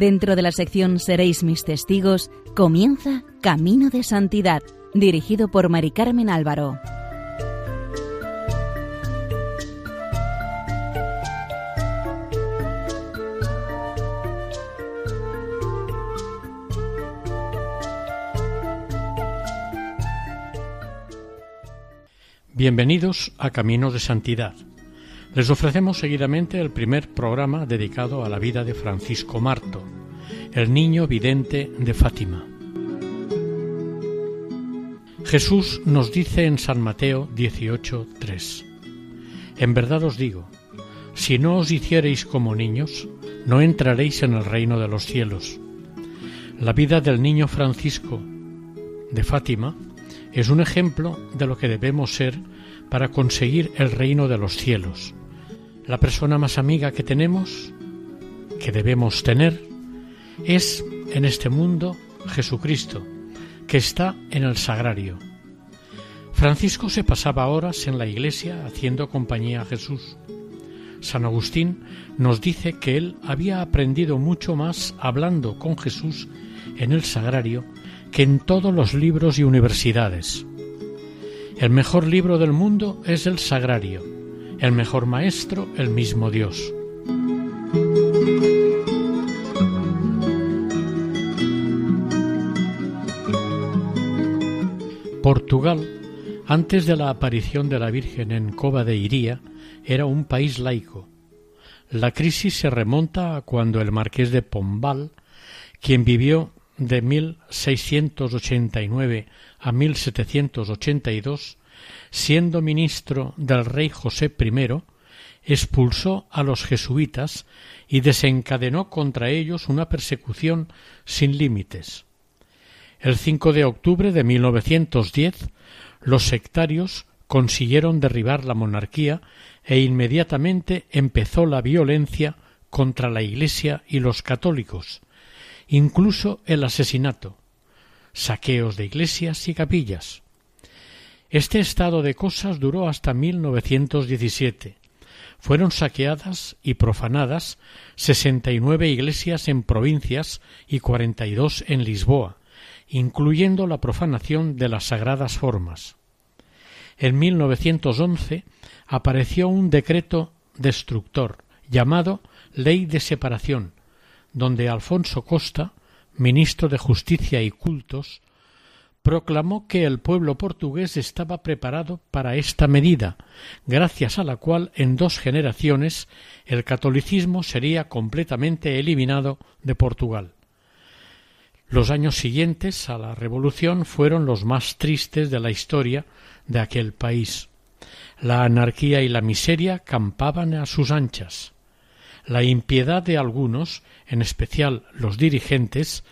Dentro de la sección Seréis mis testigos, comienza Camino de Santidad, dirigido por Mari Carmen Álvaro. Bienvenidos a Camino de Santidad. Les ofrecemos seguidamente el primer programa dedicado a la vida de Francisco Marto, el niño vidente de Fátima. Jesús nos dice en San Mateo 18:3: En verdad os digo, si no os hiciereis como niños, no entraréis en el reino de los cielos. La vida del niño Francisco de Fátima es un ejemplo de lo que debemos ser para conseguir el reino de los cielos. La persona más amiga que tenemos, que debemos tener, es en este mundo Jesucristo, que está en el sagrario. Francisco se pasaba horas en la iglesia haciendo compañía a Jesús. San Agustín nos dice que él había aprendido mucho más hablando con Jesús en el sagrario que en todos los libros y universidades. El mejor libro del mundo es el sagrario, el mejor maestro el mismo Dios. Portugal, antes de la aparición de la Virgen en Cova de Iría, era un país laico. La crisis se remonta a cuando el marqués de Pombal, quien vivió de 1689 a 1782, siendo ministro del rey José I, expulsó a los jesuitas y desencadenó contra ellos una persecución sin límites. El 5 de octubre de 1910, los sectarios consiguieron derribar la monarquía e inmediatamente empezó la violencia contra la Iglesia y los católicos, incluso el asesinato, saqueos de iglesias y capillas. Este estado de cosas duró hasta 1917. Fueron saqueadas y profanadas sesenta y nueve iglesias en provincias y cuarenta y dos en Lisboa, incluyendo la profanación de las sagradas formas. En 1911 apareció un decreto destructor llamado Ley de Separación, donde Alfonso Costa, ministro de Justicia y Cultos, proclamó que el pueblo portugués estaba preparado para esta medida, gracias a la cual en dos generaciones el catolicismo sería completamente eliminado de Portugal. Los años siguientes a la revolución fueron los más tristes de la historia de aquel país. La anarquía y la miseria campaban a sus anchas. La impiedad de algunos, en especial los dirigentes,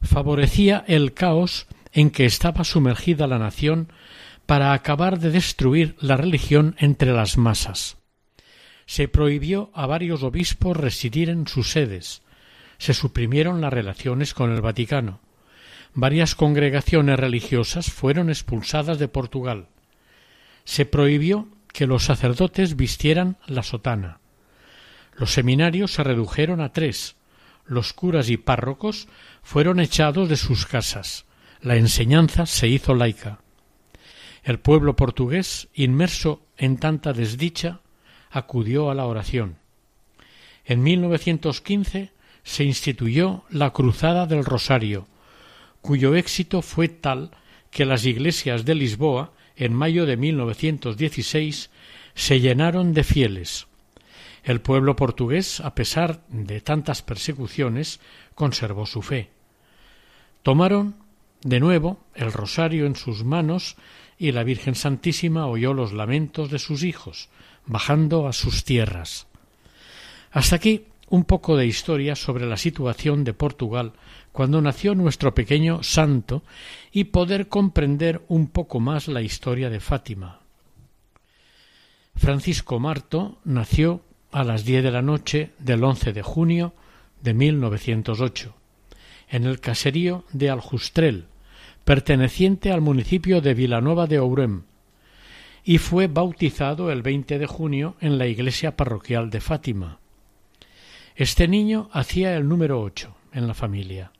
favorecía el caos en que estaba sumergida la nación para acabar de destruir la religión entre las masas. Se prohibió a varios obispos residir en sus sedes, se suprimieron las relaciones con el Vaticano. Varias congregaciones religiosas fueron expulsadas de Portugal. Se prohibió que los sacerdotes vistieran la sotana. Los seminarios se redujeron a tres. Los curas y párrocos fueron echados de sus casas. La enseñanza se hizo laica. El pueblo portugués, inmerso en tanta desdicha, acudió a la oración. En 1915 se instituyó la Cruzada del Rosario, cuyo éxito fue tal que las iglesias de Lisboa, en mayo de 1916, se llenaron de fieles. El pueblo portugués, a pesar de tantas persecuciones, conservó su fe. Tomaron de nuevo el rosario en sus manos y la Virgen Santísima oyó los lamentos de sus hijos, bajando a sus tierras. Hasta aquí un poco de historia sobre la situación de Portugal cuando nació nuestro pequeño santo y poder comprender un poco más la historia de Fátima. Francisco Marto nació a las diez de la noche del 11 de junio de 1908, en el caserío de Aljustrel, perteneciente al municipio de Vilanova de Ourem, y fue bautizado el 20 de junio en la iglesia parroquial de Fátima. Este niño hacía el número ocho en la familia.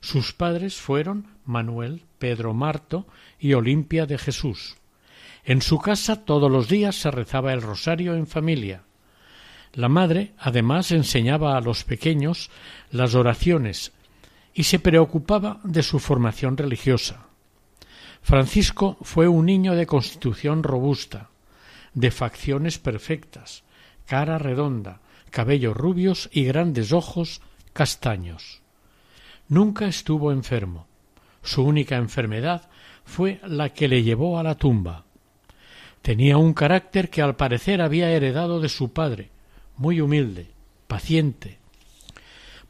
Sus padres fueron Manuel, Pedro Marto y Olimpia de Jesús. En su casa todos los días se rezaba el rosario en familia. La madre además enseñaba a los pequeños las oraciones y se preocupaba de su formación religiosa. Francisco fue un niño de constitución robusta, de facciones perfectas, cara redonda, cabellos rubios y grandes ojos castaños. Nunca estuvo enfermo. Su única enfermedad fue la que le llevó a la tumba. Tenía un carácter que al parecer había heredado de su padre, muy humilde, paciente,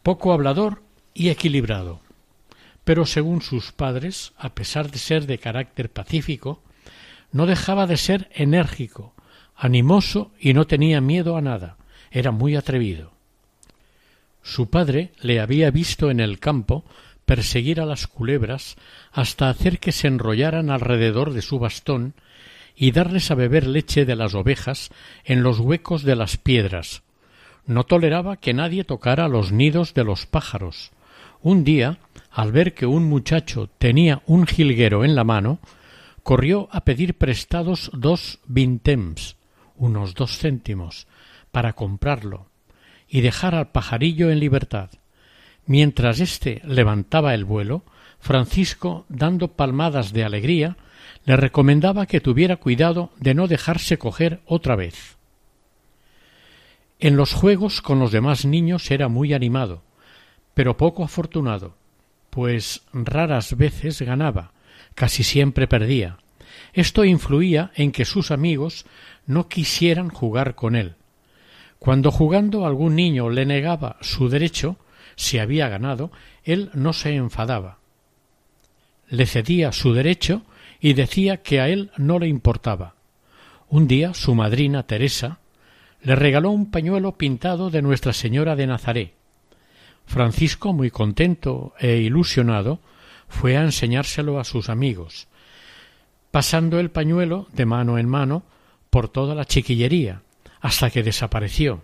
poco hablador y equilibrado. Pero según sus padres, a pesar de ser de carácter pacífico, no dejaba de ser enérgico, animoso y no tenía miedo a nada, era muy atrevido. Su padre le había visto en el campo perseguir a las culebras hasta hacer que se enrollaran alrededor de su bastón y darles a beber leche de las ovejas en los huecos de las piedras. No toleraba que nadie tocara los nidos de los pájaros. Un día, al ver que un muchacho tenía un jilguero en la mano, corrió a pedir prestados dos vintems, unos dos céntimos, para comprarlo y dejar al pajarillo en libertad. Mientras éste levantaba el vuelo, Francisco, dando palmadas de alegría, le recomendaba que tuviera cuidado de no dejarse coger otra vez. En los juegos con los demás niños era muy animado, pero poco afortunado, pues raras veces ganaba, casi siempre perdía. Esto influía en que sus amigos no quisieran jugar con él. Cuando jugando algún niño le negaba su derecho, si había ganado, él no se enfadaba. Le cedía su derecho y decía que a él no le importaba. Un día su madrina Teresa le regaló un pañuelo pintado de Nuestra Señora de Nazaret. Francisco, muy contento e ilusionado, fue a enseñárselo a sus amigos, pasando el pañuelo de mano en mano por toda la chiquillería, hasta que desapareció.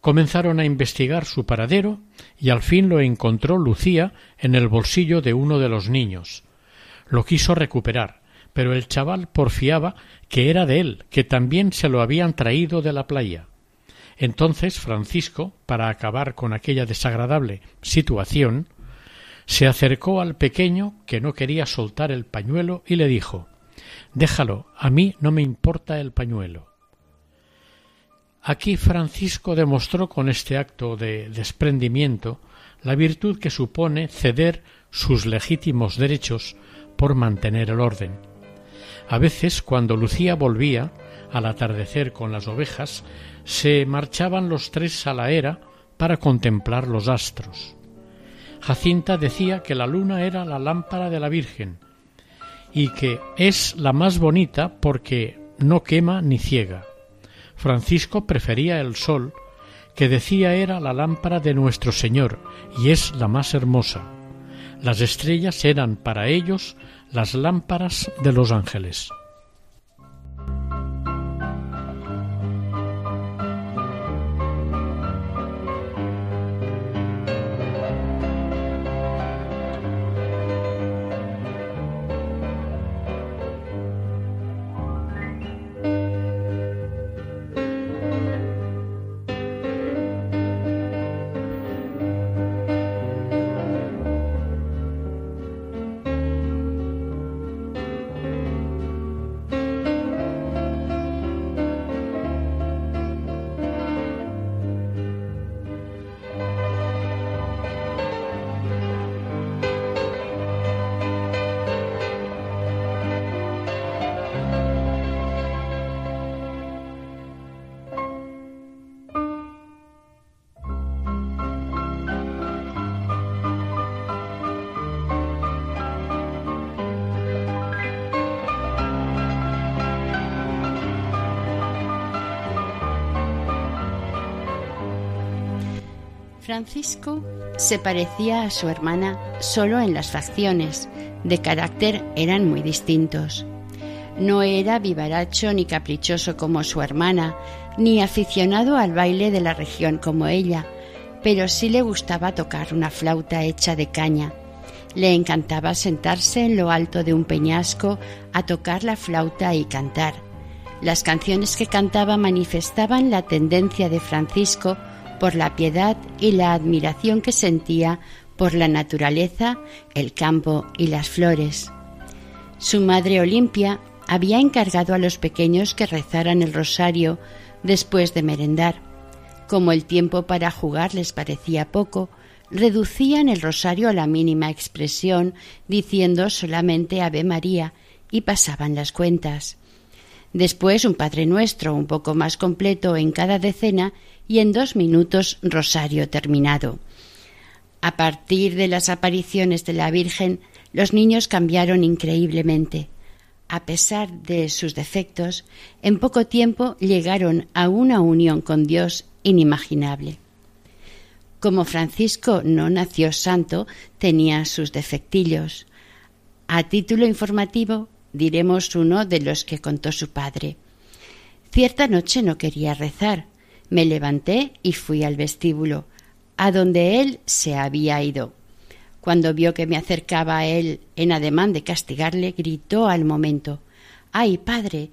Comenzaron a investigar su paradero y al fin lo encontró Lucía en el bolsillo de uno de los niños. Lo quiso recuperar, pero el chaval porfiaba que era de él, que también se lo habían traído de la playa. Entonces Francisco, para acabar con aquella desagradable situación, se acercó al pequeño que no quería soltar el pañuelo y le dijo Déjalo, a mí no me importa el pañuelo. Aquí Francisco demostró con este acto de desprendimiento la virtud que supone ceder sus legítimos derechos por mantener el orden. A veces, cuando Lucía volvía, al atardecer con las ovejas, se marchaban los tres a la era para contemplar los astros. Jacinta decía que la luna era la lámpara de la Virgen y que es la más bonita porque no quema ni ciega. Francisco prefería el sol, que decía era la lámpara de nuestro Señor y es la más hermosa. Las estrellas eran para ellos las lámparas de los ángeles. Francisco se parecía a su hermana solo en las facciones, de carácter eran muy distintos. No era vivaracho ni caprichoso como su hermana, ni aficionado al baile de la región como ella, pero sí le gustaba tocar una flauta hecha de caña. Le encantaba sentarse en lo alto de un peñasco a tocar la flauta y cantar. Las canciones que cantaba manifestaban la tendencia de Francisco por la piedad y la admiración que sentía por la naturaleza, el campo y las flores. Su madre Olimpia había encargado a los pequeños que rezaran el rosario después de merendar. Como el tiempo para jugar les parecía poco, reducían el rosario a la mínima expresión, diciendo solamente Ave María, y pasaban las cuentas. Después un Padre Nuestro un poco más completo en cada decena y en dos minutos rosario terminado. A partir de las apariciones de la Virgen, los niños cambiaron increíblemente a pesar de sus defectos, en poco tiempo llegaron a una unión con Dios inimaginable. Como Francisco no nació santo, tenía sus defectillos. A título informativo diremos uno de los que contó su padre. Cierta noche no quería rezar. Me levanté y fui al vestíbulo, a donde él se había ido. Cuando vio que me acercaba a él en ademán de castigarle, gritó al momento ¡Ay, padre!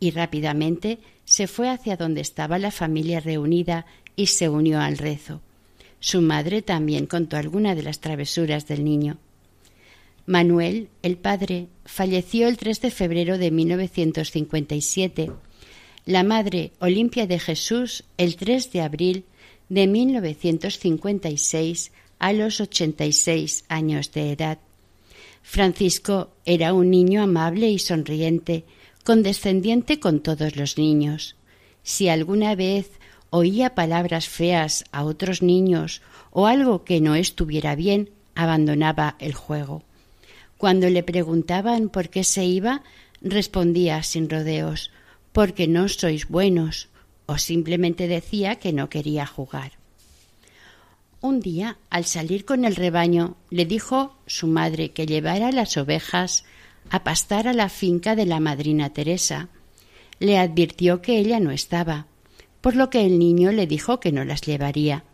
y rápidamente se fue hacia donde estaba la familia reunida y se unió al rezo. Su madre también contó alguna de las travesuras del niño. Manuel, el padre, falleció el 3 de febrero de 1957. La madre, Olimpia de Jesús, el 3 de abril de 1956 a los 86 años de edad. Francisco era un niño amable y sonriente, condescendiente con todos los niños. Si alguna vez oía palabras feas a otros niños o algo que no estuviera bien, abandonaba el juego. Cuando le preguntaban por qué se iba, respondía sin rodeos porque no sois buenos, o simplemente decía que no quería jugar. Un día, al salir con el rebaño, le dijo su madre que llevara las ovejas a pastar a la finca de la madrina Teresa. Le advirtió que ella no estaba, por lo que el niño le dijo que no las llevaría.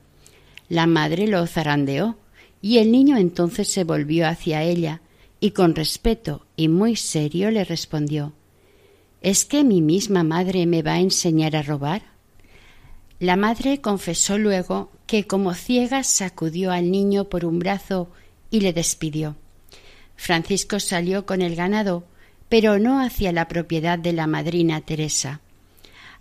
La madre lo zarandeó, y el niño entonces se volvió hacia ella, y con respeto y muy serio le respondió ¿Es que mi misma madre me va a enseñar a robar? La madre confesó luego que como ciega sacudió al niño por un brazo y le despidió. Francisco salió con el ganado, pero no hacia la propiedad de la madrina Teresa.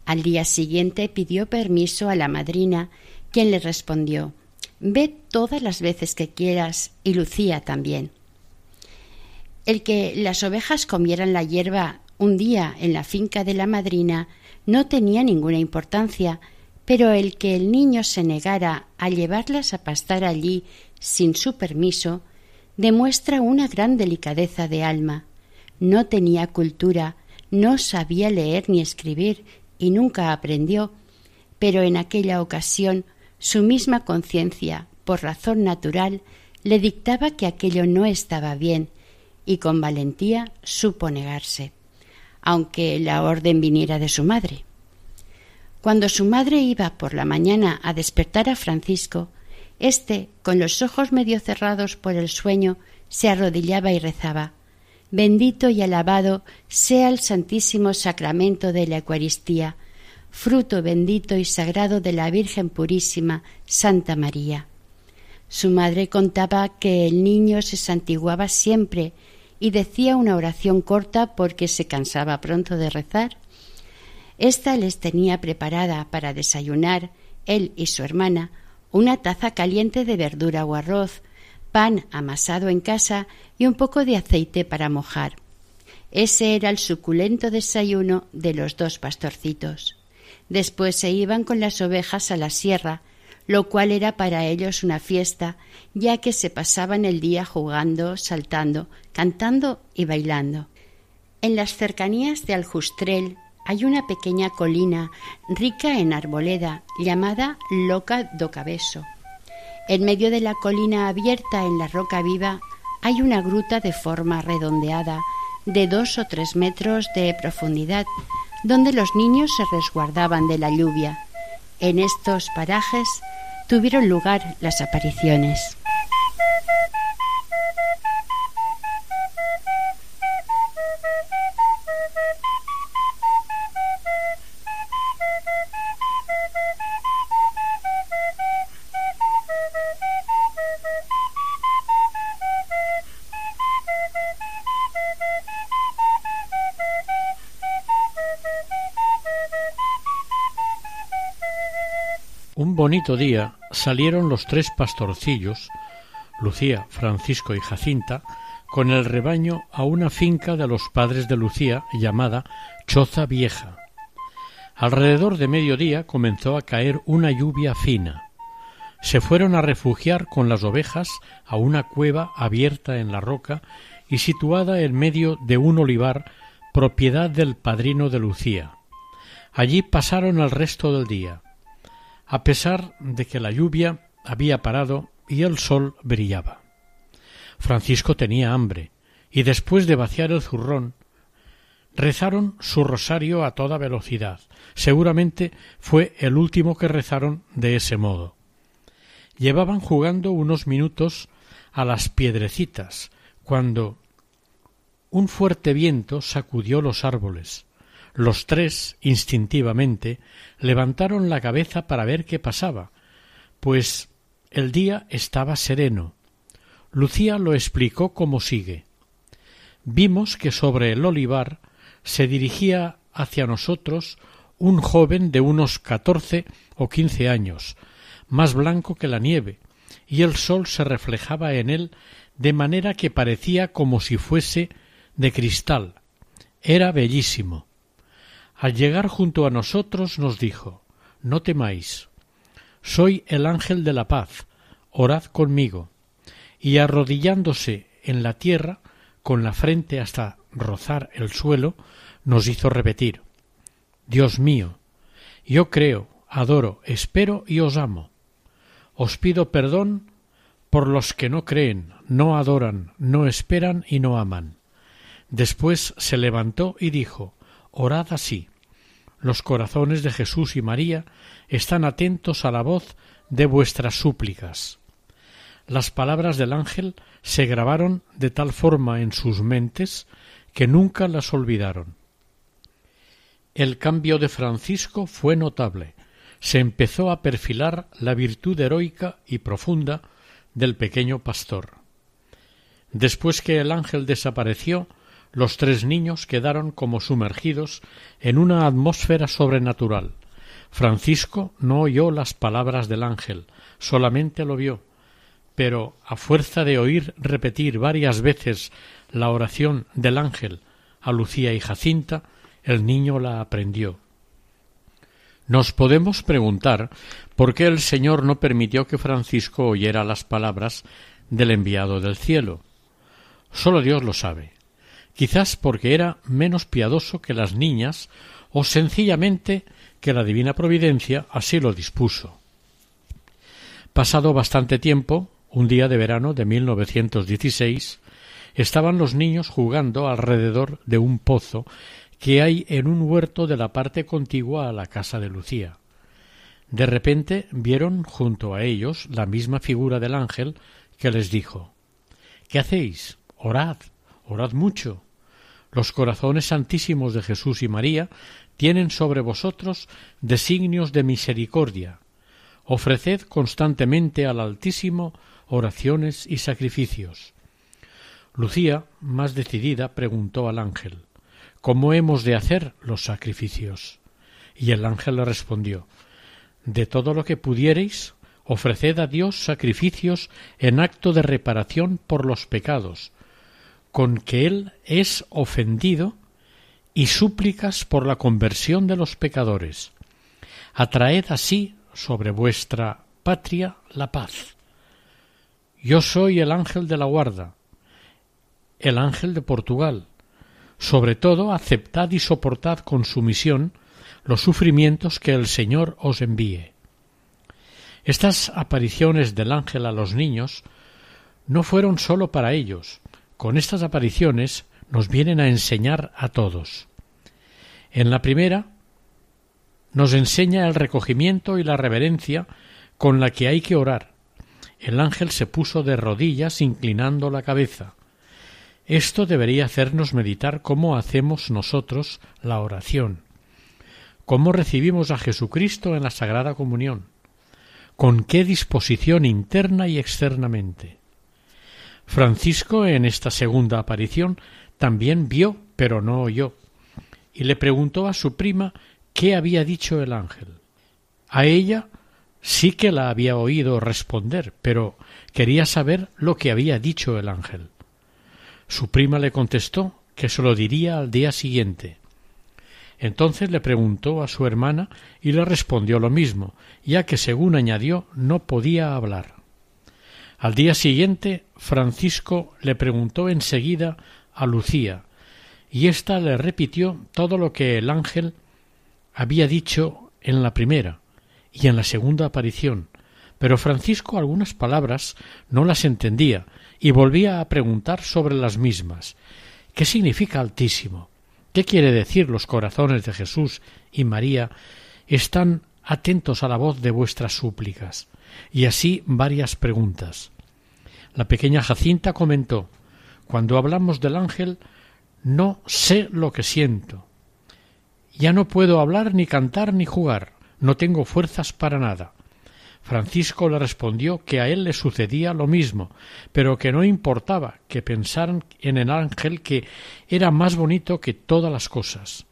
Al día siguiente pidió permiso a la madrina, quien le respondió Ve todas las veces que quieras y Lucía también. El que las ovejas comieran la hierba un día en la finca de la madrina no tenía ninguna importancia, pero el que el niño se negara a llevarlas a pastar allí sin su permiso demuestra una gran delicadeza de alma. No tenía cultura, no sabía leer ni escribir y nunca aprendió, pero en aquella ocasión su misma conciencia, por razón natural, le dictaba que aquello no estaba bien y con valentía supo negarse, aunque la orden viniera de su madre. Cuando su madre iba por la mañana a despertar a Francisco, éste, con los ojos medio cerrados por el sueño, se arrodillaba y rezaba Bendito y alabado sea el Santísimo Sacramento de la Eucaristía, fruto bendito y sagrado de la Virgen Purísima, Santa María. Su madre contaba que el niño se santiguaba siempre y decía una oración corta porque se cansaba pronto de rezar esta les tenía preparada para desayunar, él y su hermana, una taza caliente de verdura o arroz, pan amasado en casa y un poco de aceite para mojar. Ese era el suculento desayuno de los dos pastorcitos. Después se iban con las ovejas a la sierra, lo cual era para ellos una fiesta, ya que se pasaban el día jugando, saltando, cantando y bailando. En las cercanías de Aljustrel hay una pequeña colina rica en arboleda llamada Loca do Cabeso. En medio de la colina abierta en la roca viva hay una gruta de forma redondeada de dos o tres metros de profundidad donde los niños se resguardaban de la lluvia. En estos parajes tuvieron lugar las apariciones. Un bonito día salieron los tres pastorcillos, Lucía, Francisco y Jacinta, con el rebaño a una finca de los padres de Lucía llamada Choza Vieja. Alrededor de mediodía comenzó a caer una lluvia fina. Se fueron a refugiar con las ovejas a una cueva abierta en la roca y situada en medio de un olivar propiedad del padrino de Lucía. Allí pasaron el resto del día a pesar de que la lluvia había parado y el sol brillaba. Francisco tenía hambre, y después de vaciar el zurrón, rezaron su rosario a toda velocidad. Seguramente fue el último que rezaron de ese modo. Llevaban jugando unos minutos a las piedrecitas, cuando un fuerte viento sacudió los árboles, los tres, instintivamente, levantaron la cabeza para ver qué pasaba, pues el día estaba sereno. Lucía lo explicó como sigue. Vimos que sobre el olivar se dirigía hacia nosotros un joven de unos catorce o quince años, más blanco que la nieve, y el sol se reflejaba en él de manera que parecía como si fuese de cristal. Era bellísimo. Al llegar junto a nosotros nos dijo No temáis. Soy el ángel de la paz. Orad conmigo. Y arrodillándose en la tierra, con la frente hasta rozar el suelo, nos hizo repetir Dios mío, yo creo, adoro, espero y os amo. Os pido perdón por los que no creen, no adoran, no esperan y no aman. Después se levantó y dijo Orad así los corazones de Jesús y María están atentos a la voz de vuestras súplicas. Las palabras del ángel se grabaron de tal forma en sus mentes que nunca las olvidaron. El cambio de Francisco fue notable. Se empezó a perfilar la virtud heroica y profunda del pequeño pastor. Después que el ángel desapareció, los tres niños quedaron como sumergidos en una atmósfera sobrenatural. Francisco no oyó las palabras del ángel, solamente lo vio, pero a fuerza de oír repetir varias veces la oración del ángel a Lucía y Jacinta, el niño la aprendió. Nos podemos preguntar por qué el Señor no permitió que Francisco oyera las palabras del enviado del cielo. Solo Dios lo sabe quizás porque era menos piadoso que las niñas o sencillamente que la divina providencia así lo dispuso. Pasado bastante tiempo, un día de verano de 1916, estaban los niños jugando alrededor de un pozo que hay en un huerto de la parte contigua a la casa de Lucía. De repente vieron junto a ellos la misma figura del ángel que les dijo ¿Qué hacéis? Orad orad mucho. Los corazones santísimos de Jesús y María tienen sobre vosotros designios de misericordia. Ofreced constantemente al Altísimo oraciones y sacrificios. Lucía, más decidida, preguntó al ángel ¿Cómo hemos de hacer los sacrificios? Y el ángel le respondió De todo lo que pudiereis, ofreced a Dios sacrificios en acto de reparación por los pecados, con que Él es ofendido y súplicas por la conversión de los pecadores. Atraed así sobre vuestra patria la paz. Yo soy el ángel de la guarda, el ángel de Portugal. Sobre todo, aceptad y soportad con sumisión los sufrimientos que el Señor os envíe. Estas apariciones del ángel a los niños no fueron sólo para ellos, con estas apariciones nos vienen a enseñar a todos. En la primera nos enseña el recogimiento y la reverencia con la que hay que orar. El ángel se puso de rodillas inclinando la cabeza. Esto debería hacernos meditar cómo hacemos nosotros la oración, cómo recibimos a Jesucristo en la Sagrada Comunión, con qué disposición interna y externamente. Francisco en esta segunda aparición también vio, pero no oyó, y le preguntó a su prima qué había dicho el ángel. A ella sí que la había oído responder, pero quería saber lo que había dicho el ángel. Su prima le contestó que se lo diría al día siguiente. Entonces le preguntó a su hermana y le respondió lo mismo, ya que, según añadió, no podía hablar. Al día siguiente Francisco le preguntó enseguida a Lucía, y ésta le repitió todo lo que el ángel había dicho en la primera y en la segunda aparición, pero Francisco algunas palabras no las entendía y volvía a preguntar sobre las mismas. ¿Qué significa Altísimo? ¿Qué quiere decir los corazones de Jesús y María están atentos a la voz de vuestras súplicas? Y así varias preguntas. La pequeña Jacinta comentó Cuando hablamos del ángel no sé lo que siento. Ya no puedo hablar ni cantar ni jugar. No tengo fuerzas para nada. Francisco le respondió que a él le sucedía lo mismo, pero que no importaba que pensaran en el ángel que era más bonito que todas las cosas.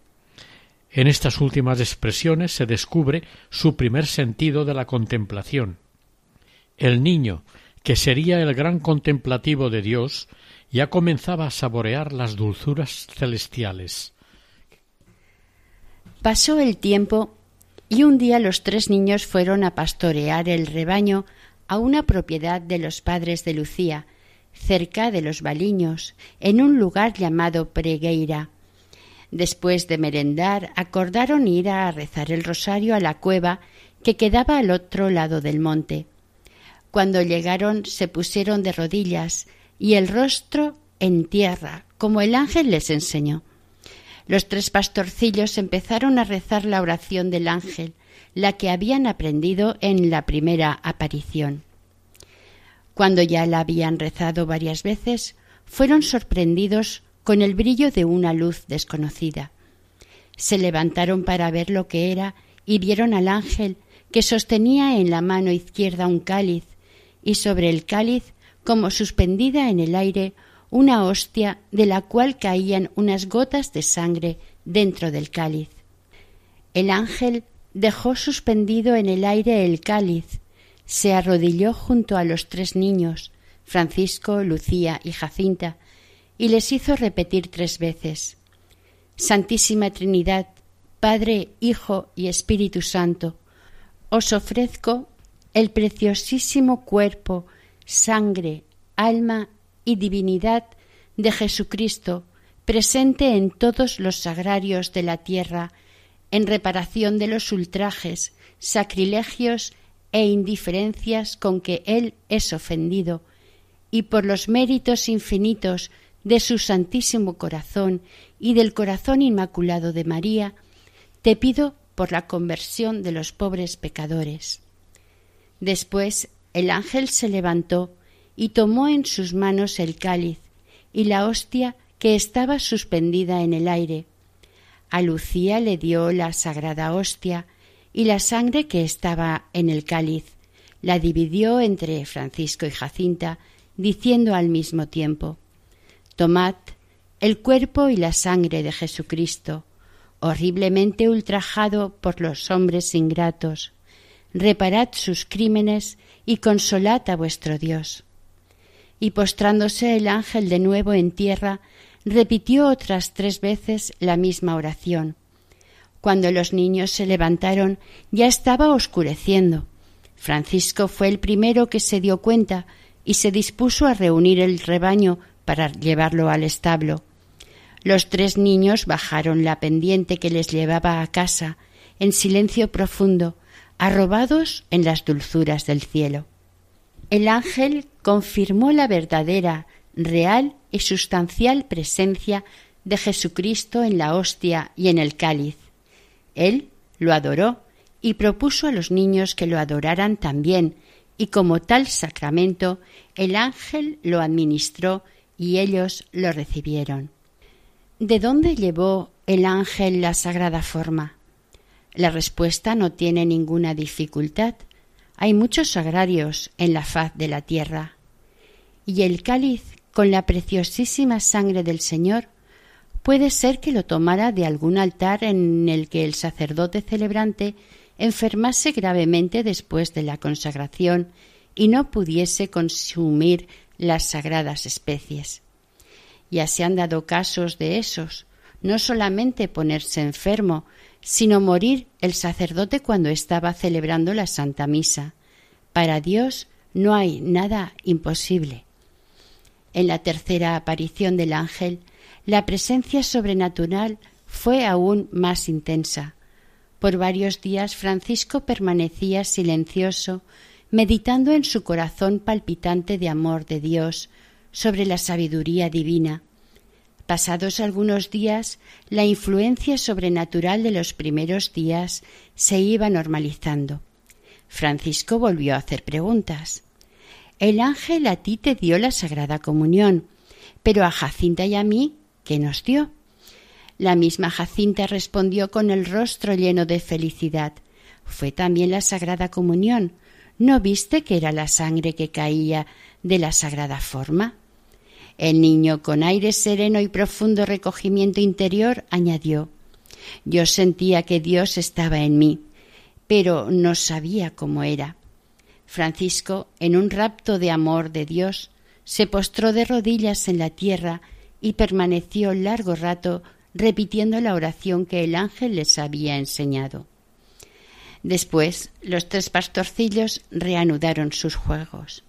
En estas últimas expresiones se descubre su primer sentido de la contemplación. El niño, que sería el gran contemplativo de Dios, ya comenzaba a saborear las dulzuras celestiales. Pasó el tiempo y un día los tres niños fueron a pastorear el rebaño a una propiedad de los padres de Lucía, cerca de los Baliños, en un lugar llamado Pregueira. Después de merendar, acordaron ir a rezar el rosario a la cueva que quedaba al otro lado del monte. Cuando llegaron se pusieron de rodillas y el rostro en tierra, como el ángel les enseñó. Los tres pastorcillos empezaron a rezar la oración del ángel, la que habían aprendido en la primera aparición. Cuando ya la habían rezado varias veces, fueron sorprendidos con el brillo de una luz desconocida. Se levantaron para ver lo que era y vieron al ángel que sostenía en la mano izquierda un cáliz y sobre el cáliz, como suspendida en el aire, una hostia de la cual caían unas gotas de sangre dentro del cáliz. El ángel dejó suspendido en el aire el cáliz, se arrodilló junto a los tres niños, Francisco, Lucía y Jacinta, y les hizo repetir tres veces Santísima Trinidad, Padre, Hijo y Espíritu Santo, os ofrezco el preciosísimo cuerpo, sangre, alma y divinidad de Jesucristo presente en todos los sagrarios de la tierra, en reparación de los ultrajes, sacrilegios e indiferencias con que Él es ofendido, y por los méritos infinitos de su Santísimo Corazón y del Corazón Inmaculado de María, te pido por la conversión de los pobres pecadores. Después el ángel se levantó y tomó en sus manos el cáliz y la hostia que estaba suspendida en el aire. A Lucía le dio la sagrada hostia y la sangre que estaba en el cáliz. La dividió entre Francisco y Jacinta, diciendo al mismo tiempo Tomad el cuerpo y la sangre de Jesucristo, horriblemente ultrajado por los hombres ingratos. Reparad sus crímenes y consolad a vuestro Dios y postrándose el ángel de nuevo en tierra, repitió otras tres veces la misma oración. Cuando los niños se levantaron ya estaba oscureciendo. Francisco fue el primero que se dio cuenta y se dispuso a reunir el rebaño para llevarlo al establo. Los tres niños bajaron la pendiente que les llevaba a casa, en silencio profundo, arrobados en las dulzuras del cielo. El ángel confirmó la verdadera, real y sustancial presencia de Jesucristo en la hostia y en el cáliz. Él lo adoró y propuso a los niños que lo adoraran también, y como tal sacramento el ángel lo administró y ellos lo recibieron. ¿De dónde llevó el ángel la sagrada forma? La respuesta no tiene ninguna dificultad. Hay muchos sagrarios en la faz de la tierra. Y el cáliz con la preciosísima sangre del Señor puede ser que lo tomara de algún altar en el que el sacerdote celebrante enfermase gravemente después de la consagración y no pudiese consumir las sagradas especies. Ya se han dado casos de esos, no solamente ponerse enfermo, sino morir el sacerdote cuando estaba celebrando la Santa Misa. Para Dios no hay nada imposible. En la tercera aparición del ángel, la presencia sobrenatural fue aún más intensa. Por varios días Francisco permanecía silencioso, meditando en su corazón palpitante de amor de Dios sobre la sabiduría divina. Pasados algunos días, la influencia sobrenatural de los primeros días se iba normalizando. Francisco volvió a hacer preguntas. El ángel a ti te dio la Sagrada Comunión, pero a Jacinta y a mí, ¿qué nos dio? La misma Jacinta respondió con el rostro lleno de felicidad. Fue también la Sagrada Comunión. ¿No viste que era la sangre que caía de la Sagrada Forma? El niño, con aire sereno y profundo recogimiento interior, añadió Yo sentía que Dios estaba en mí, pero no sabía cómo era. Francisco, en un rapto de amor de Dios, se postró de rodillas en la tierra y permaneció largo rato repitiendo la oración que el ángel les había enseñado. Después los tres pastorcillos reanudaron sus juegos.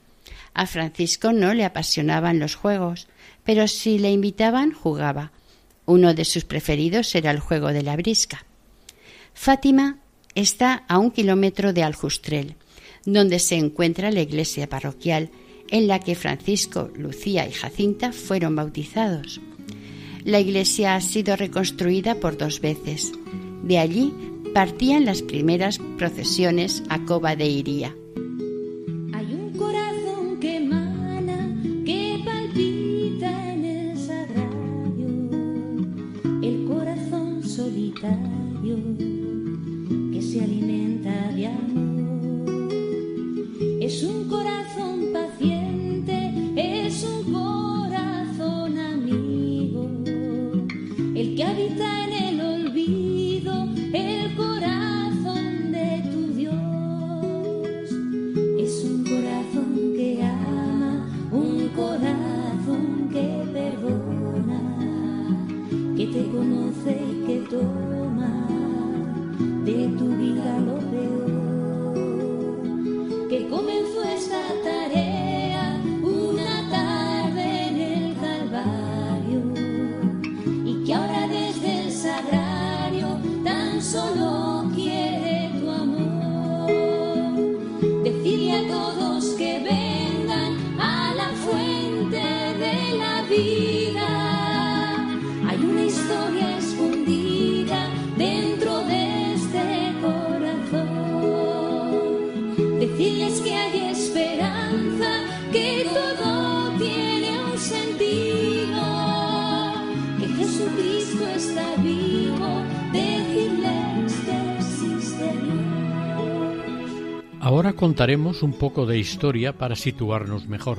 A Francisco no le apasionaban los juegos, pero si le invitaban jugaba. Uno de sus preferidos era el juego de la brisca. Fátima está a un kilómetro de Aljustrel, donde se encuentra la iglesia parroquial en la que Francisco, Lucía y Jacinta fueron bautizados. La iglesia ha sido reconstruida por dos veces. De allí partían las primeras procesiones a Coba de Iría. Dios. Ahora contaremos un poco de historia para situarnos mejor.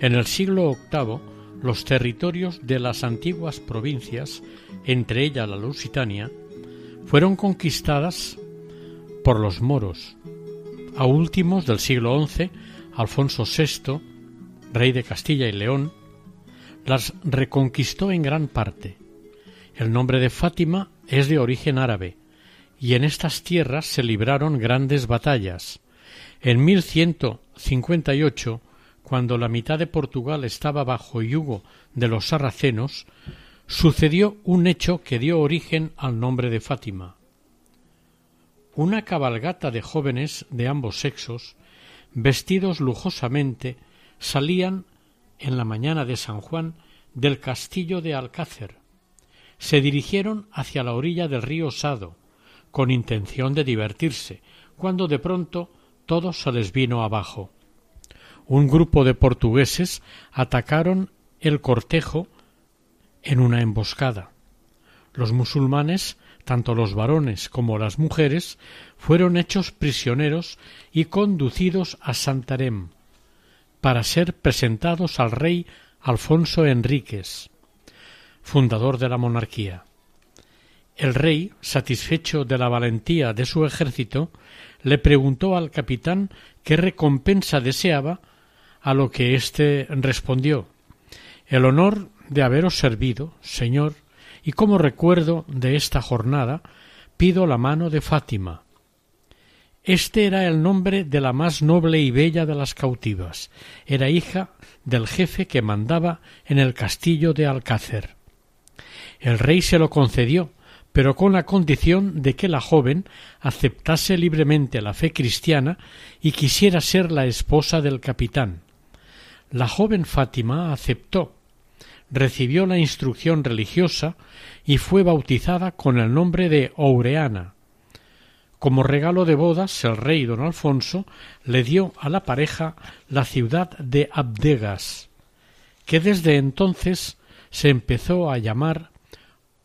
En el siglo VIII, los territorios de las antiguas provincias, entre ellas la Lusitania, fueron conquistadas por los moros. A últimos del siglo XI, Alfonso VI, rey de Castilla y León, las reconquistó en gran parte. El nombre de Fátima es de origen árabe, y en estas tierras se libraron grandes batallas. En 1158, cuando la mitad de Portugal estaba bajo yugo de los sarracenos, sucedió un hecho que dio origen al nombre de Fátima. Una cabalgata de jóvenes de ambos sexos, vestidos lujosamente, salían en la mañana de San Juan del castillo de Alcácer. Se dirigieron hacia la orilla del río Sado, con intención de divertirse, cuando de pronto todo se les vino abajo. Un grupo de portugueses atacaron el cortejo en una emboscada. Los musulmanes, tanto los varones como las mujeres, fueron hechos prisioneros y conducidos a Santarém para ser presentados al rey Alfonso Enríquez, fundador de la monarquía. El rey, satisfecho de la valentía de su ejército, le preguntó al capitán qué recompensa deseaba, a lo que éste respondió El honor de haberos servido, señor, y como recuerdo de esta jornada, pido la mano de Fátima. Este era el nombre de la más noble y bella de las cautivas. Era hija del jefe que mandaba en el castillo de Alcácer. El rey se lo concedió, pero con la condición de que la joven aceptase libremente la fe cristiana y quisiera ser la esposa del capitán. La joven Fátima aceptó, recibió la instrucción religiosa y fue bautizada con el nombre de Oureana. Como regalo de bodas, el rey don Alfonso le dio a la pareja la ciudad de Abdegas, que desde entonces se empezó a llamar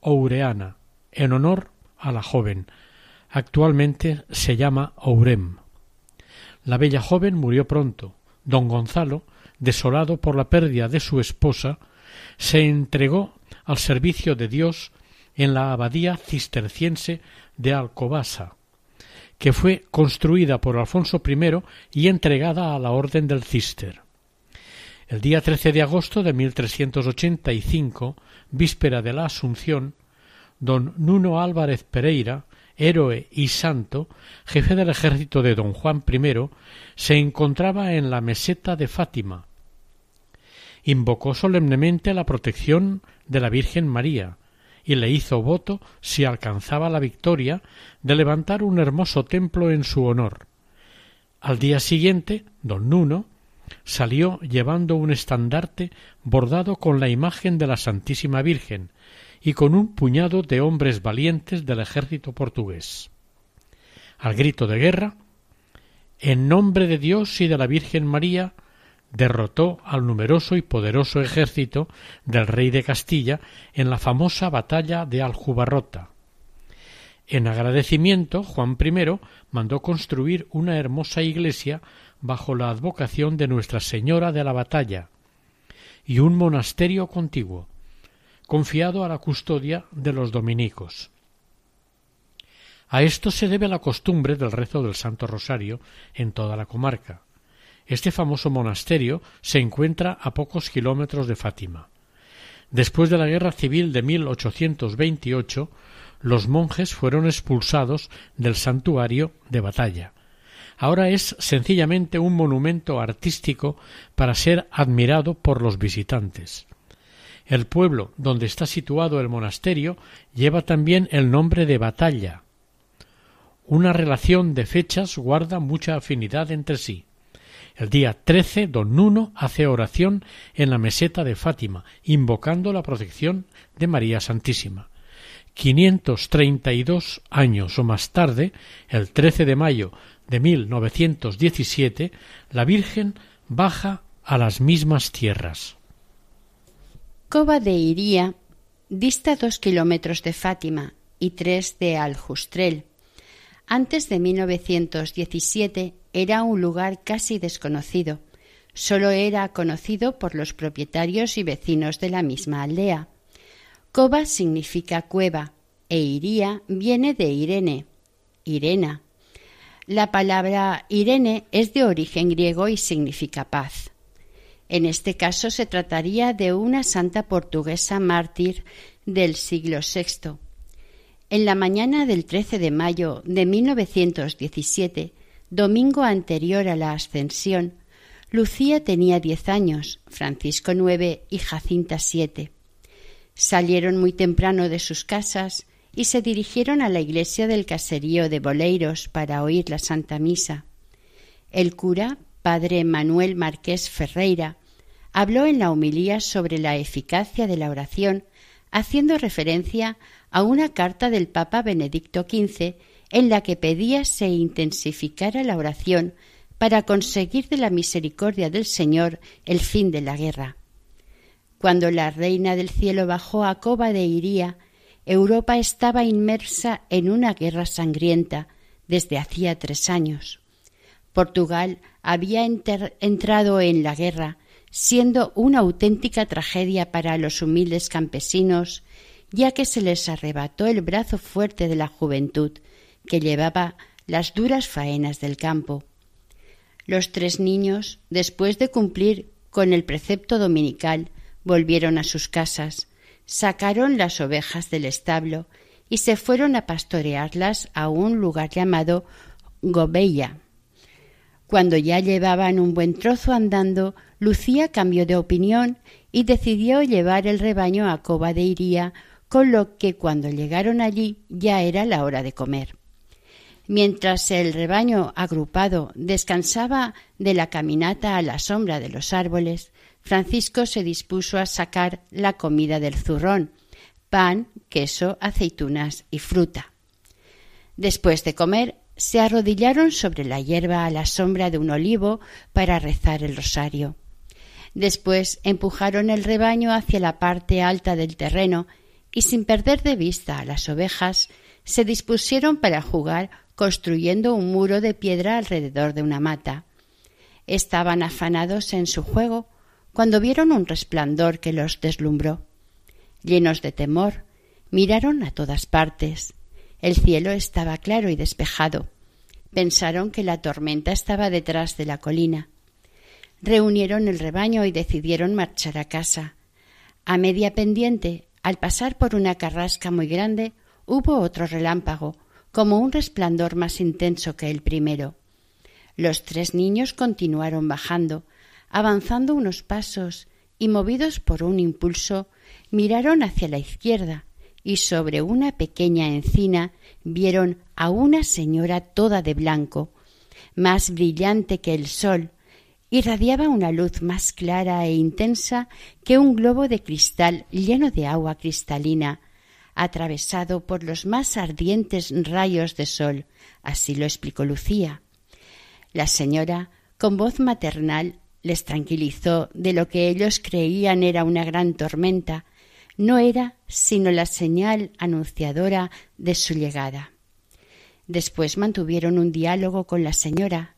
Oureana, en honor a la joven. Actualmente se llama Ourem. La bella joven murió pronto. Don Gonzalo, desolado por la pérdida de su esposa, se entregó al servicio de Dios en la abadía cisterciense de Alcobasa, que fue construida por Alfonso I y entregada a la Orden del Cister. El día 13 de agosto de 1385, víspera de la Asunción, don Nuno Álvarez Pereira, héroe y santo, jefe del ejército de don Juan I, se encontraba en la meseta de Fátima, invocó solemnemente la protección de la Virgen María y le hizo voto, si alcanzaba la victoria, de levantar un hermoso templo en su honor. Al día siguiente, don Nuno salió llevando un estandarte bordado con la imagen de la Santísima Virgen y con un puñado de hombres valientes del ejército portugués. Al grito de guerra, en nombre de Dios y de la Virgen María, derrotó al numeroso y poderoso ejército del rey de Castilla en la famosa batalla de Aljubarrota. En agradecimiento, Juan I mandó construir una hermosa iglesia bajo la advocación de Nuestra Señora de la Batalla y un monasterio contiguo, confiado a la custodia de los dominicos. A esto se debe la costumbre del rezo del Santo Rosario en toda la comarca. Este famoso monasterio se encuentra a pocos kilómetros de Fátima. Después de la guerra civil de 1828, los monjes fueron expulsados del santuario de batalla. Ahora es sencillamente un monumento artístico para ser admirado por los visitantes. El pueblo donde está situado el monasterio lleva también el nombre de Batalla. Una relación de fechas guarda mucha afinidad entre sí. El día 13, don Nuno hace oración en la meseta de Fátima, invocando la protección de María Santísima. 532 años o más tarde, el 13 de mayo de 1917, la Virgen baja a las mismas tierras. Cova de Iría dista dos kilómetros de Fátima y tres de Aljustrel. Antes de 1917 era un lugar casi desconocido. Solo era conocido por los propietarios y vecinos de la misma aldea. Cova significa cueva e Iría viene de Irene, Irena. La palabra Irene es de origen griego y significa paz. En este caso se trataría de una santa portuguesa mártir del siglo VI. En la mañana del 13 de mayo de 1917 domingo anterior a la ascensión, Lucía tenía diez años, Francisco nueve y Jacinta siete. Salieron muy temprano de sus casas y se dirigieron a la iglesia del caserío de Boleiros para oír la Santa Misa. El cura, padre Manuel Marqués Ferreira, habló en la homilía sobre la eficacia de la oración, haciendo referencia a una carta del Papa Benedicto XV en la que pedía se intensificara la oración para conseguir de la misericordia del Señor el fin de la guerra. Cuando la reina del cielo bajó a Coba de Iría, Europa estaba inmersa en una guerra sangrienta desde hacía tres años. Portugal había entrado en la guerra, siendo una auténtica tragedia para los humildes campesinos, ya que se les arrebató el brazo fuerte de la juventud, que llevaba las duras faenas del campo. Los tres niños, después de cumplir con el precepto dominical, volvieron a sus casas, sacaron las ovejas del establo y se fueron a pastorearlas a un lugar llamado Gobella. Cuando ya llevaban un buen trozo andando, Lucía cambió de opinión y decidió llevar el rebaño a Coba de Iría, con lo que cuando llegaron allí ya era la hora de comer. Mientras el rebaño agrupado descansaba de la caminata a la sombra de los árboles, Francisco se dispuso a sacar la comida del zurrón, pan, queso, aceitunas y fruta. Después de comer, se arrodillaron sobre la hierba a la sombra de un olivo para rezar el rosario. Después empujaron el rebaño hacia la parte alta del terreno y sin perder de vista a las ovejas, se dispusieron para jugar construyendo un muro de piedra alrededor de una mata. Estaban afanados en su juego cuando vieron un resplandor que los deslumbró. Llenos de temor, miraron a todas partes. El cielo estaba claro y despejado. Pensaron que la tormenta estaba detrás de la colina. Reunieron el rebaño y decidieron marchar a casa. A media pendiente, al pasar por una carrasca muy grande, hubo otro relámpago, como un resplandor más intenso que el primero. Los tres niños continuaron bajando, avanzando unos pasos, y movidos por un impulso, miraron hacia la izquierda, y sobre una pequeña encina vieron a una señora toda de blanco, más brillante que el sol, irradiaba una luz más clara e intensa que un globo de cristal lleno de agua cristalina, atravesado por los más ardientes rayos de sol, así lo explicó Lucía. La señora, con voz maternal, les tranquilizó de lo que ellos creían era una gran tormenta, no era sino la señal anunciadora de su llegada. Después mantuvieron un diálogo con la señora.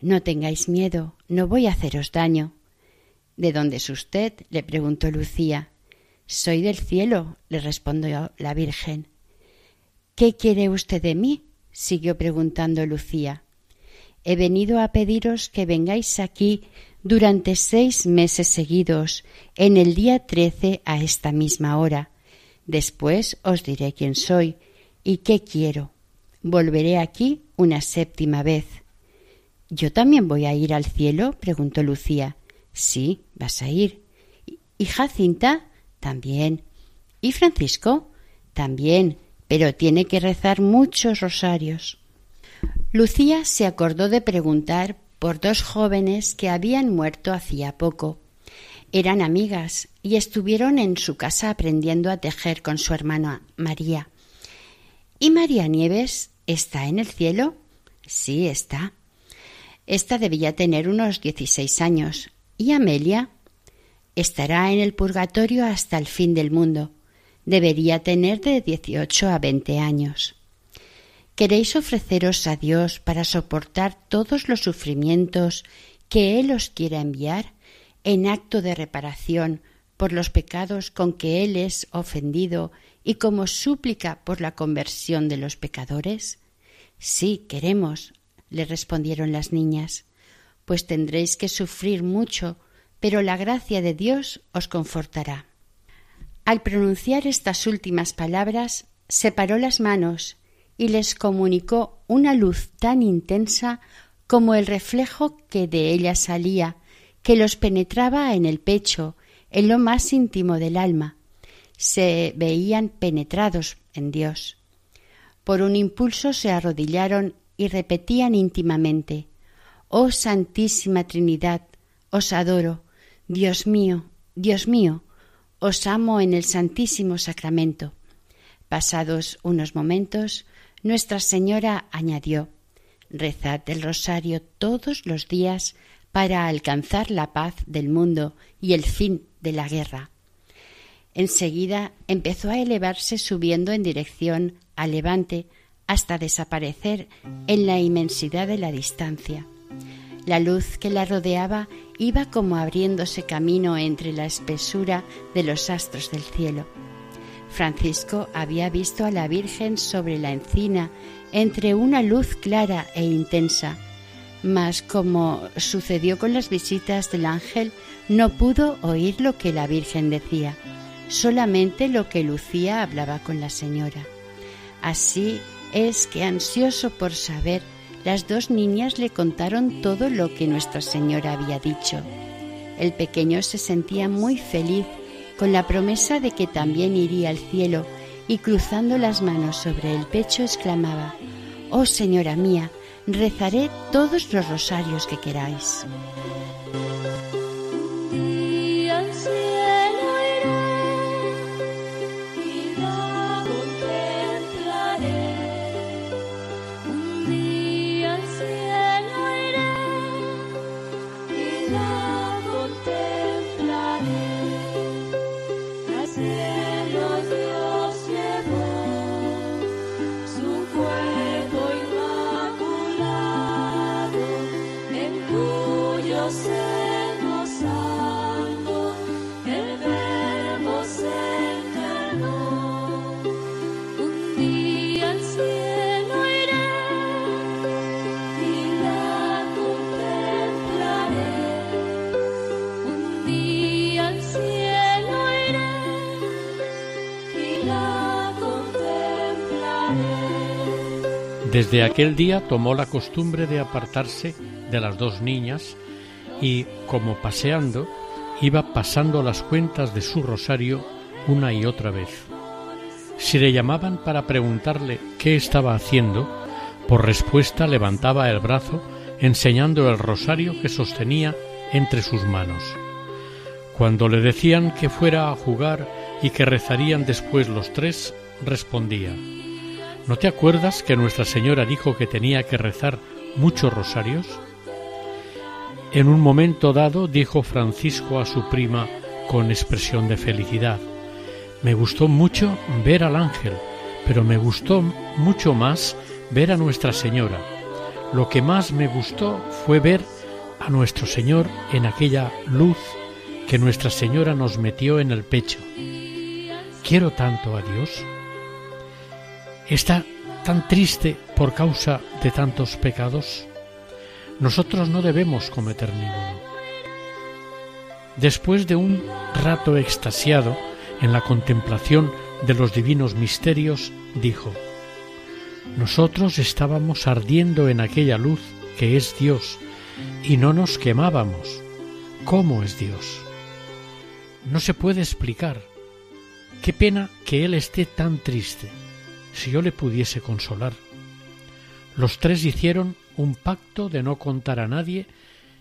No tengáis miedo, no voy a haceros daño. ¿De dónde es usted? le preguntó Lucía. Soy del cielo, le respondió la Virgen. ¿Qué quiere usted de mí? siguió preguntando Lucía. He venido a pediros que vengáis aquí durante seis meses seguidos, en el día trece a esta misma hora. Después os diré quién soy y qué quiero. Volveré aquí una séptima vez. ¿Yo también voy a ir al cielo? preguntó Lucía. Sí, vas a ir. ¿Y Jacinta? También. ¿Y Francisco? También, pero tiene que rezar muchos rosarios. Lucía se acordó de preguntar por dos jóvenes que habían muerto hacía poco. Eran amigas y estuvieron en su casa aprendiendo a tejer con su hermana María. ¿Y María Nieves está en el cielo? Sí, está. Esta debía tener unos dieciséis años. ¿Y Amelia? Estará en el purgatorio hasta el fin del mundo. Debería tener de dieciocho a veinte años. ¿Queréis ofreceros a Dios para soportar todos los sufrimientos que Él os quiera enviar en acto de reparación por los pecados con que Él es ofendido y como súplica por la conversión de los pecadores? Sí, queremos, le respondieron las niñas, pues tendréis que sufrir mucho pero la gracia de Dios os confortará. Al pronunciar estas últimas palabras, separó las manos y les comunicó una luz tan intensa como el reflejo que de ella salía, que los penetraba en el pecho, en lo más íntimo del alma. Se veían penetrados en Dios. Por un impulso se arrodillaron y repetían íntimamente Oh Santísima Trinidad, os adoro, Dios mío, Dios mío, os amo en el Santísimo Sacramento. Pasados unos momentos, Nuestra Señora añadió Rezad el rosario todos los días para alcanzar la paz del mundo y el fin de la guerra. Enseguida empezó a elevarse subiendo en dirección al levante hasta desaparecer en la inmensidad de la distancia. La luz que la rodeaba iba como abriéndose camino entre la espesura de los astros del cielo. Francisco había visto a la Virgen sobre la encina entre una luz clara e intensa, mas como sucedió con las visitas del ángel, no pudo oír lo que la Virgen decía, solamente lo que Lucía hablaba con la señora. Así es que, ansioso por saber, las dos niñas le contaron todo lo que Nuestra Señora había dicho. El pequeño se sentía muy feliz con la promesa de que también iría al cielo y cruzando las manos sobre el pecho exclamaba, Oh Señora mía, rezaré todos los rosarios que queráis. Desde aquel día tomó la costumbre de apartarse de las dos niñas y, como paseando, iba pasando las cuentas de su rosario una y otra vez. Si le llamaban para preguntarle qué estaba haciendo, por respuesta levantaba el brazo enseñando el rosario que sostenía entre sus manos. Cuando le decían que fuera a jugar y que rezarían después los tres, respondía ¿No te acuerdas que Nuestra Señora dijo que tenía que rezar muchos rosarios? En un momento dado dijo Francisco a su prima con expresión de felicidad, me gustó mucho ver al ángel, pero me gustó mucho más ver a Nuestra Señora. Lo que más me gustó fue ver a nuestro Señor en aquella luz que Nuestra Señora nos metió en el pecho. Quiero tanto a Dios está tan triste por causa de tantos pecados? Nosotros no debemos cometer ninguno. Después de un rato extasiado en la contemplación de los divinos misterios, dijo, Nosotros estábamos ardiendo en aquella luz que es Dios, y no nos quemábamos. ¿Cómo es Dios? No se puede explicar. Qué pena que Él esté tan triste si yo le pudiese consolar. Los tres hicieron un pacto de no contar a nadie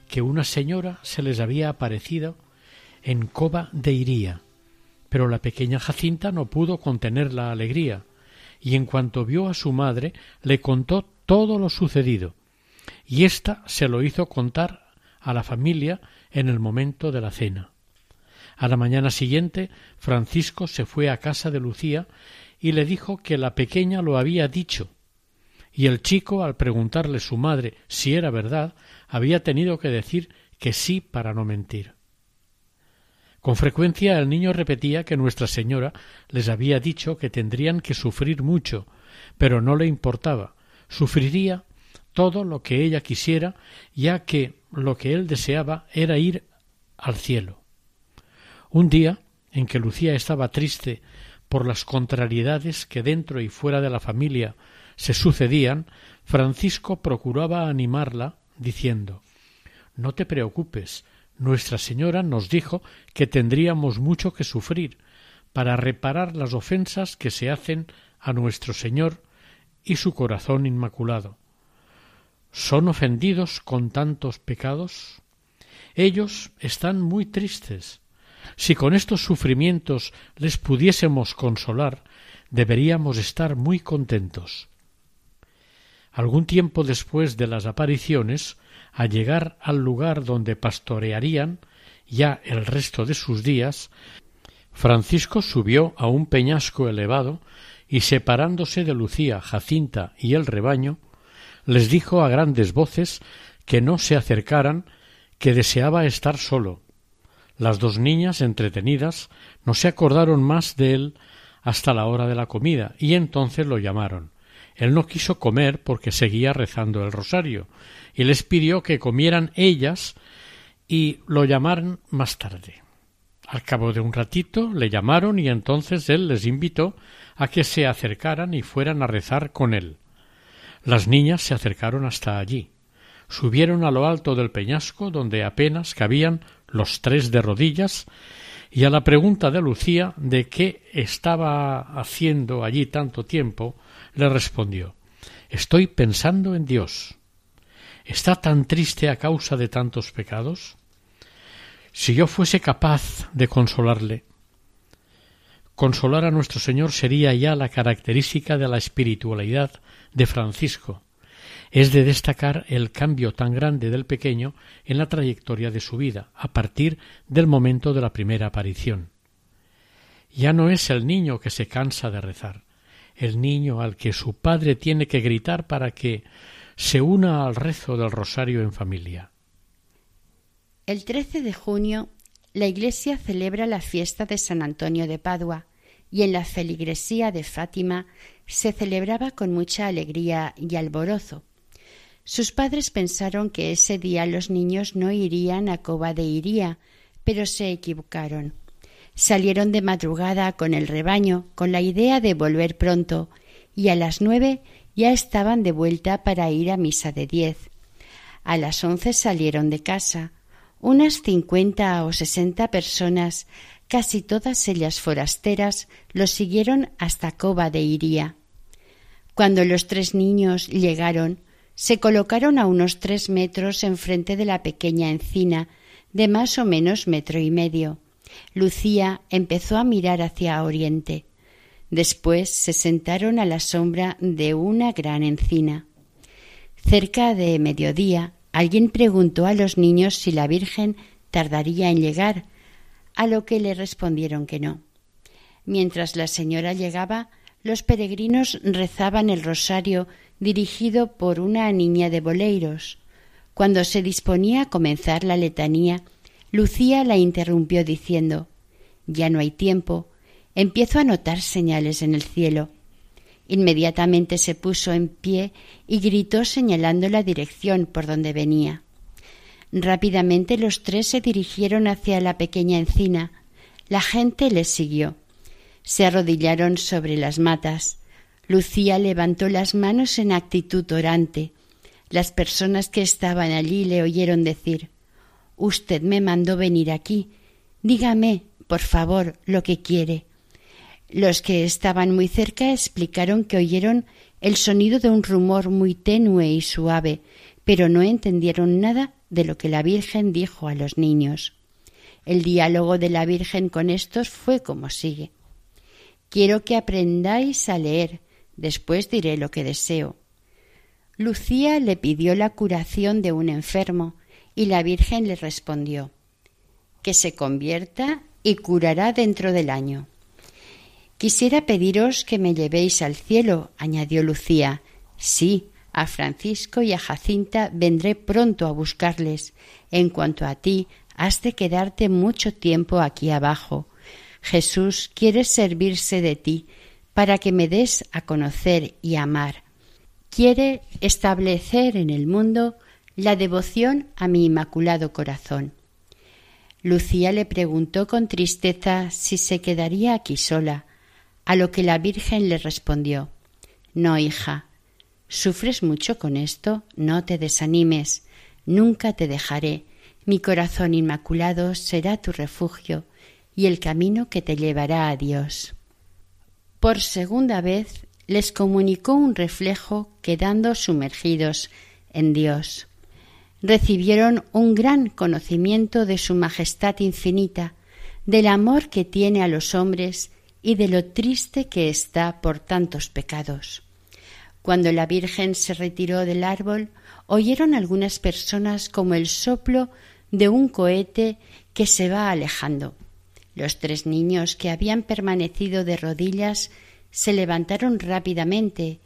que una señora se les había aparecido en Coba de Iría, pero la pequeña Jacinta no pudo contener la alegría, y en cuanto vio a su madre le contó todo lo sucedido, y ésta se lo hizo contar a la familia en el momento de la cena. A la mañana siguiente Francisco se fue a casa de Lucía y le dijo que la pequeña lo había dicho, y el chico, al preguntarle su madre si era verdad, había tenido que decir que sí para no mentir. Con frecuencia el niño repetía que Nuestra Señora les había dicho que tendrían que sufrir mucho, pero no le importaba, sufriría todo lo que ella quisiera, ya que lo que él deseaba era ir al cielo. Un día, en que Lucía estaba triste por las contrariedades que dentro y fuera de la familia se sucedían, Francisco procuraba animarla, diciendo No te preocupes, Nuestra Señora nos dijo que tendríamos mucho que sufrir para reparar las ofensas que se hacen a nuestro Señor y su corazón inmaculado. ¿Son ofendidos con tantos pecados? Ellos están muy tristes, si con estos sufrimientos les pudiésemos consolar, deberíamos estar muy contentos. Algún tiempo después de las apariciones, al llegar al lugar donde pastorearían ya el resto de sus días, Francisco subió a un peñasco elevado y separándose de Lucía, Jacinta y el rebaño, les dijo a grandes voces que no se acercaran, que deseaba estar solo. Las dos niñas, entretenidas, no se acordaron más de él hasta la hora de la comida, y entonces lo llamaron. Él no quiso comer porque seguía rezando el rosario, y les pidió que comieran ellas y lo llamaran más tarde. Al cabo de un ratito le llamaron y entonces él les invitó a que se acercaran y fueran a rezar con él. Las niñas se acercaron hasta allí. Subieron a lo alto del peñasco donde apenas cabían los tres de rodillas y a la pregunta de Lucía de qué estaba haciendo allí tanto tiempo, le respondió Estoy pensando en Dios. ¿Está tan triste a causa de tantos pecados? Si yo fuese capaz de consolarle, consolar a nuestro Señor sería ya la característica de la espiritualidad de Francisco. Es de destacar el cambio tan grande del pequeño en la trayectoria de su vida, a partir del momento de la primera aparición. Ya no es el niño que se cansa de rezar, el niño al que su padre tiene que gritar para que se una al rezo del rosario en familia. El 13 de junio la Iglesia celebra la fiesta de San Antonio de Padua y en la feligresía de Fátima se celebraba con mucha alegría y alborozo. Sus padres pensaron que ese día los niños no irían a Coba de Iría, pero se equivocaron. Salieron de madrugada con el rebaño, con la idea de volver pronto, y a las nueve ya estaban de vuelta para ir a misa de diez. A las once salieron de casa. Unas cincuenta o sesenta personas, casi todas ellas forasteras, los siguieron hasta Coba de Iría. Cuando los tres niños llegaron, se colocaron a unos tres metros enfrente de la pequeña encina, de más o menos metro y medio. Lucía empezó a mirar hacia oriente. Después se sentaron a la sombra de una gran encina. Cerca de mediodía alguien preguntó a los niños si la Virgen tardaría en llegar, a lo que le respondieron que no. Mientras la señora llegaba, los peregrinos rezaban el rosario dirigido por una niña de boleiros. Cuando se disponía a comenzar la letanía, Lucía la interrumpió diciendo Ya no hay tiempo. Empiezo a notar señales en el cielo. Inmediatamente se puso en pie y gritó señalando la dirección por donde venía. Rápidamente los tres se dirigieron hacia la pequeña encina. La gente les siguió. Se arrodillaron sobre las matas. Lucía levantó las manos en actitud orante. Las personas que estaban allí le oyeron decir Usted me mandó venir aquí. Dígame, por favor, lo que quiere. Los que estaban muy cerca explicaron que oyeron el sonido de un rumor muy tenue y suave, pero no entendieron nada de lo que la Virgen dijo a los niños. El diálogo de la Virgen con estos fue como sigue. Quiero que aprendáis a leer, después diré lo que deseo. Lucía le pidió la curación de un enfermo, y la Virgen le respondió que se convierta y curará dentro del año. Quisiera pediros que me llevéis al cielo, añadió Lucía. Sí, a Francisco y a Jacinta vendré pronto a buscarles. En cuanto a ti, has de quedarte mucho tiempo aquí abajo. Jesús quiere servirse de ti para que me des a conocer y amar. Quiere establecer en el mundo la devoción a mi inmaculado corazón. Lucía le preguntó con tristeza si se quedaría aquí sola, a lo que la Virgen le respondió No, hija, ¿sufres mucho con esto? No te desanimes, nunca te dejaré, mi corazón inmaculado será tu refugio y el camino que te llevará a Dios. Por segunda vez les comunicó un reflejo quedando sumergidos en Dios recibieron un gran conocimiento de su majestad infinita, del amor que tiene a los hombres y de lo triste que está por tantos pecados. Cuando la Virgen se retiró del árbol, oyeron algunas personas como el soplo de un cohete que se va alejando. Los tres niños que habían permanecido de rodillas se levantaron rápidamente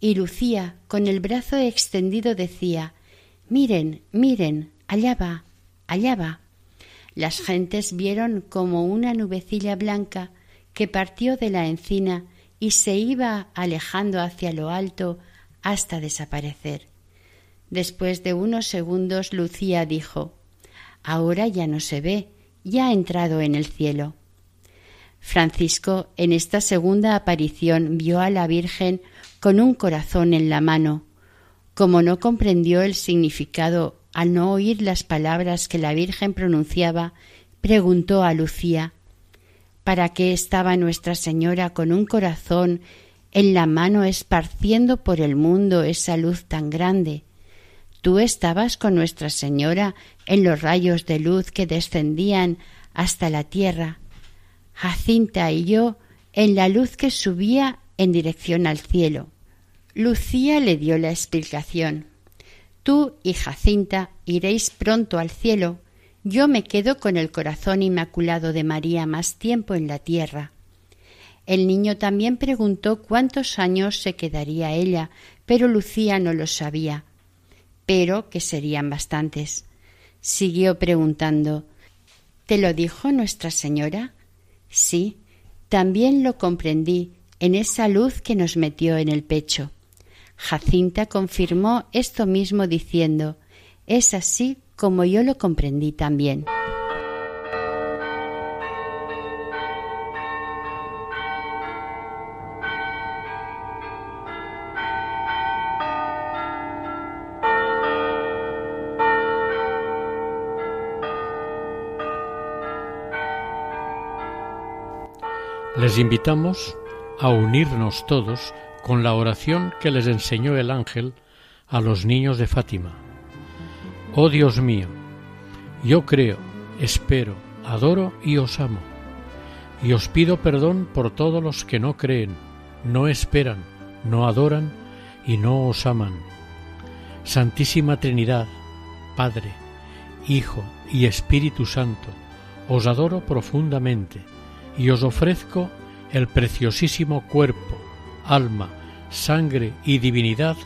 y Lucía, con el brazo extendido, decía Miren, miren, allá va, allá va. Las gentes vieron como una nubecilla blanca que partió de la encina y se iba alejando hacia lo alto hasta desaparecer. Después de unos segundos Lucía dijo Ahora ya no se ve, ya ha entrado en el cielo. Francisco en esta segunda aparición vio a la Virgen con un corazón en la mano. Como no comprendió el significado al no oír las palabras que la Virgen pronunciaba, preguntó a Lucía ¿Para qué estaba Nuestra Señora con un corazón en la mano esparciendo por el mundo esa luz tan grande? Tú estabas con Nuestra Señora en los rayos de luz que descendían hasta la tierra. Jacinta y yo en la luz que subía en dirección al cielo. Lucía le dio la explicación. Tú y Jacinta iréis pronto al cielo. Yo me quedo con el corazón inmaculado de María más tiempo en la tierra. El niño también preguntó cuántos años se quedaría ella, pero Lucía no lo sabía pero que serían bastantes. Siguió preguntando ¿Te lo dijo Nuestra Señora? Sí, también lo comprendí en esa luz que nos metió en el pecho. Jacinta confirmó esto mismo diciendo Es así como yo lo comprendí también. Les invitamos a unirnos todos con la oración que les enseñó el ángel a los niños de Fátima. Oh Dios mío, yo creo, espero, adoro y os amo, y os pido perdón por todos los que no creen, no esperan, no adoran y no os aman. Santísima Trinidad, Padre, Hijo y Espíritu Santo, os adoro profundamente y os ofrezco el preciosísimo cuerpo, alma, sangre y divinidad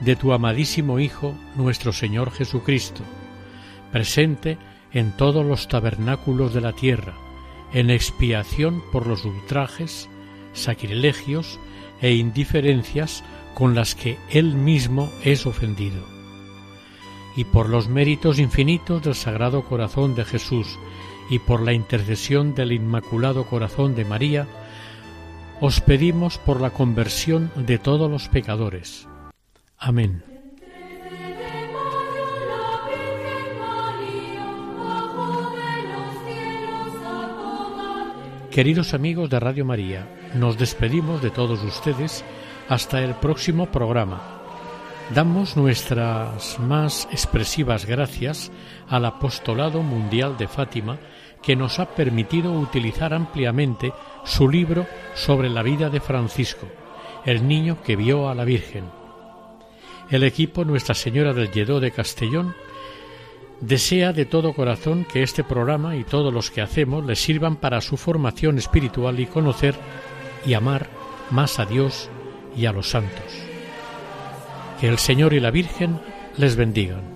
de tu amadísimo Hijo, nuestro Señor Jesucristo, presente en todos los tabernáculos de la tierra, en expiación por los ultrajes, sacrilegios e indiferencias con las que Él mismo es ofendido, y por los méritos infinitos del Sagrado Corazón de Jesús, y por la intercesión del Inmaculado Corazón de María, os pedimos por la conversión de todos los pecadores. Amén. Queridos amigos de Radio María, nos despedimos de todos ustedes hasta el próximo programa. Damos nuestras más expresivas gracias al Apostolado Mundial de Fátima, que nos ha permitido utilizar ampliamente su libro sobre la vida de Francisco, el niño que vio a la Virgen. El equipo Nuestra Señora del Lledó de Castellón desea de todo corazón que este programa y todos los que hacemos les sirvan para su formación espiritual y conocer y amar más a Dios y a los santos. Que el Señor y la Virgen les bendigan.